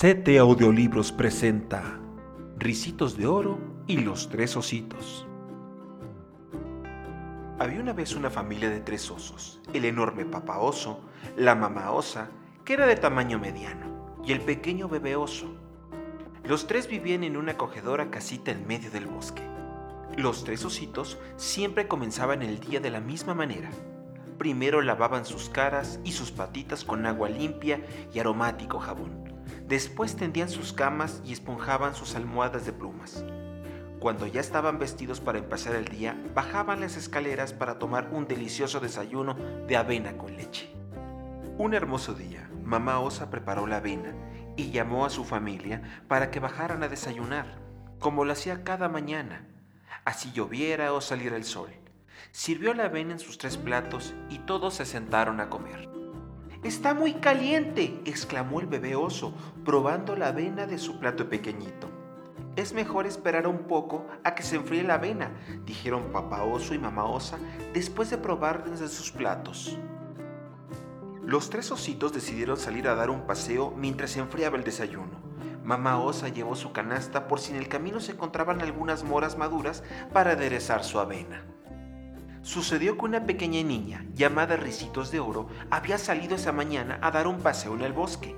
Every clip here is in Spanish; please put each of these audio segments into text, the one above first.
Sete Audiolibros presenta Ricitos de Oro y los Tres Ositos. Había una vez una familia de tres osos, el enorme papá oso, la mamá osa, que era de tamaño mediano, y el pequeño bebé oso. Los tres vivían en una acogedora casita en medio del bosque. Los tres ositos siempre comenzaban el día de la misma manera. Primero lavaban sus caras y sus patitas con agua limpia y aromático jabón Después tendían sus camas y esponjaban sus almohadas de plumas. Cuando ya estaban vestidos para empezar el día, bajaban las escaleras para tomar un delicioso desayuno de avena con leche. Un hermoso día, mamá Osa preparó la avena y llamó a su familia para que bajaran a desayunar, como lo hacía cada mañana, así lloviera o saliera el sol. Sirvió la avena en sus tres platos y todos se sentaron a comer. Está muy caliente, exclamó el bebé oso, probando la avena de su plato pequeñito. Es mejor esperar un poco a que se enfríe la avena, dijeron papá oso y mamá osa después de probar desde sus platos. Los tres ositos decidieron salir a dar un paseo mientras se enfriaba el desayuno. Mamá osa llevó su canasta por si en el camino se encontraban algunas moras maduras para aderezar su avena. Sucedió que una pequeña niña, llamada Ricitos de Oro, había salido esa mañana a dar un paseo en el bosque.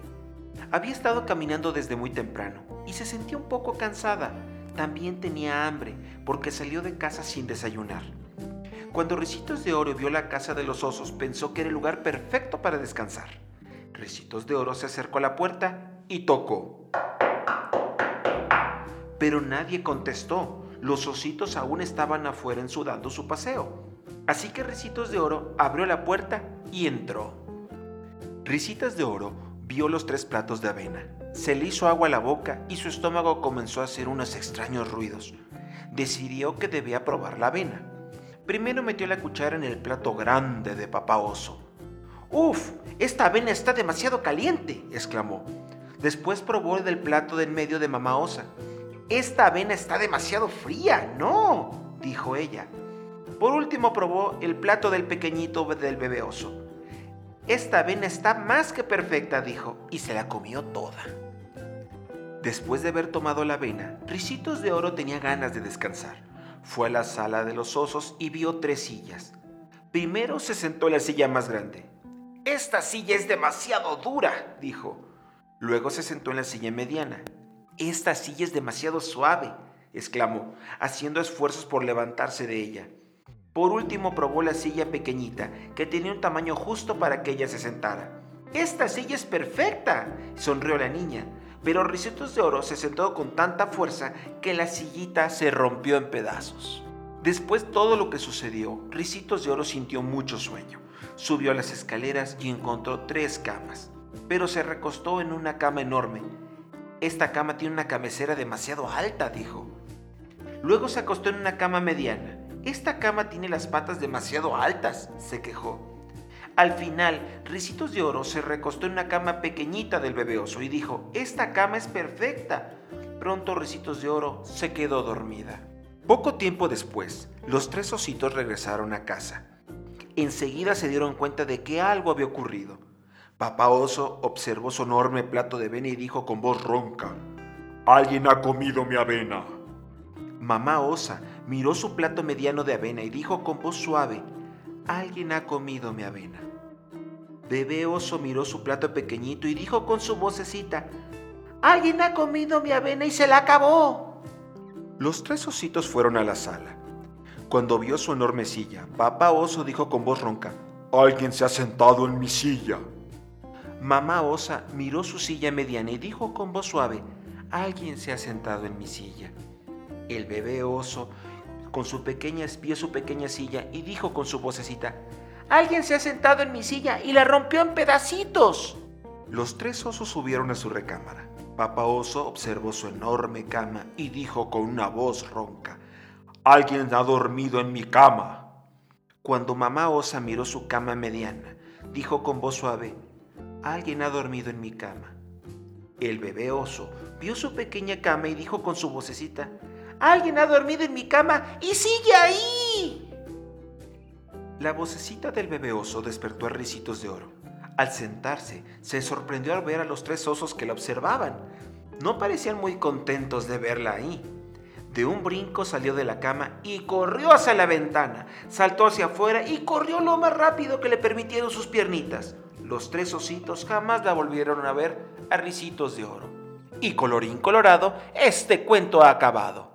Había estado caminando desde muy temprano y se sentía un poco cansada. También tenía hambre porque salió de casa sin desayunar. Cuando Ricitos de Oro vio la casa de los osos, pensó que era el lugar perfecto para descansar. Ricitos de Oro se acercó a la puerta y tocó. Pero nadie contestó. Los ositos aún estaban afuera ensudando su paseo. Así que Ricitos de Oro abrió la puerta y entró. Ricitas de Oro vio los tres platos de avena. Se le hizo agua a la boca y su estómago comenzó a hacer unos extraños ruidos. Decidió que debía probar la avena. Primero metió la cuchara en el plato grande de papá oso. ¡Uf! Esta avena está demasiado caliente, exclamó. Después probó del plato del medio de mamá osa. Esta avena está demasiado fría, no, dijo ella. Por último probó el plato del pequeñito del bebé oso. Esta avena está más que perfecta, dijo, y se la comió toda. Después de haber tomado la avena, Ricitos de Oro tenía ganas de descansar. Fue a la sala de los osos y vio tres sillas. Primero se sentó en la silla más grande. Esta silla es demasiado dura, dijo. Luego se sentó en la silla mediana. Esta silla es demasiado suave, exclamó, haciendo esfuerzos por levantarse de ella. Por último probó la silla pequeñita, que tenía un tamaño justo para que ella se sentara. Esta silla es perfecta, sonrió la niña, pero Ricitos de Oro se sentó con tanta fuerza que la sillita se rompió en pedazos. Después todo lo que sucedió, Ricitos de Oro sintió mucho sueño. Subió a las escaleras y encontró tres camas, pero se recostó en una cama enorme. Esta cama tiene una cabecera demasiado alta, dijo. Luego se acostó en una cama mediana esta cama tiene las patas demasiado altas, se quejó. Al final, Ricitos de Oro se recostó en una cama pequeñita del bebé oso y dijo, esta cama es perfecta. Pronto Ricitos de Oro se quedó dormida. Poco tiempo después, los tres ositos regresaron a casa. Enseguida se dieron cuenta de que algo había ocurrido. Papá oso observó su enorme plato de avena y dijo con voz ronca, Alguien ha comido mi avena. Mamá osa miró su plato mediano de avena y dijo con voz suave, Alguien ha comido mi avena. Bebé oso miró su plato pequeñito y dijo con su vocecita, Alguien ha comido mi avena y se la acabó. Los tres ositos fueron a la sala. Cuando vio su enorme silla, papá oso dijo con voz ronca, Alguien se ha sentado en mi silla. Mamá osa miró su silla mediana y dijo con voz suave, Alguien se ha sentado en mi silla. El bebé oso con su pequeña vio su pequeña silla y dijo con su vocecita, Alguien se ha sentado en mi silla y la rompió en pedacitos. Los tres osos subieron a su recámara. Papá oso observó su enorme cama y dijo con una voz ronca, Alguien ha dormido en mi cama. Cuando mamá osa miró su cama mediana, dijo con voz suave, Alguien ha dormido en mi cama. El bebé oso vio su pequeña cama y dijo con su vocecita, Alguien ha dormido en mi cama y sigue ahí. La vocecita del bebé oso despertó a Ricitos de Oro. Al sentarse, se sorprendió al ver a los tres osos que la observaban. No parecían muy contentos de verla ahí. De un brinco salió de la cama y corrió hacia la ventana. Saltó hacia afuera y corrió lo más rápido que le permitieron sus piernitas. Los tres ositos jamás la volvieron a ver a risitos de oro. Y colorín colorado, este cuento ha acabado.